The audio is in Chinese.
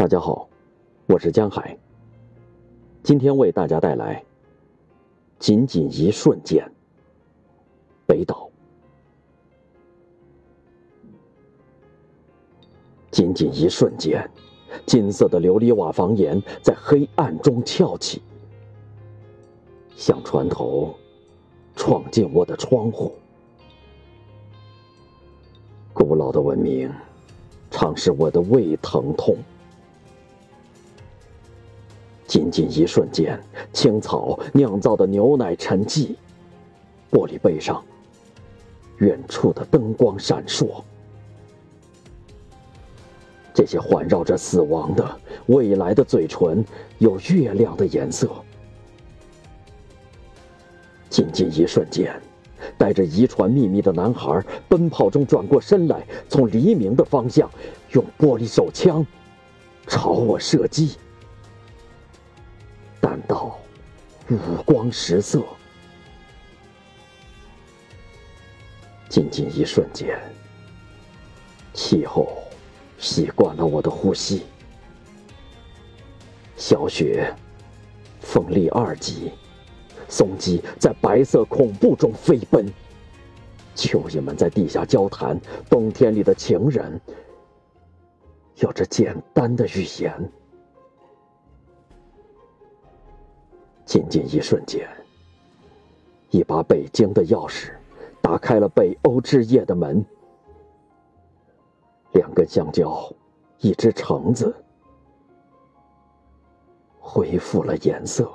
大家好，我是江海。今天为大家带来《仅仅一瞬间》。北岛。仅仅一瞬间，金色的琉璃瓦房檐在黑暗中翘起，像船头闯进我的窗户。古老的文明，常使我的胃疼痛。仅仅一瞬间，青草酿造的牛奶沉寂，玻璃杯上，远处的灯光闪烁。这些环绕着死亡的未来的嘴唇，有月亮的颜色。仅仅一瞬间，带着遗传秘密的男孩奔跑中转过身来，从黎明的方向用玻璃手枪朝我射击。五光十色，仅仅一瞬间，气候习惯了我的呼吸。小雪，风力二级，松鸡在白色恐怖中飞奔。蚯蚓们在地下交谈，冬天里的情人有着简单的语言。仅仅一瞬间，一把北京的钥匙打开了北欧之夜的门。两根香蕉，一只橙子，恢复了颜色。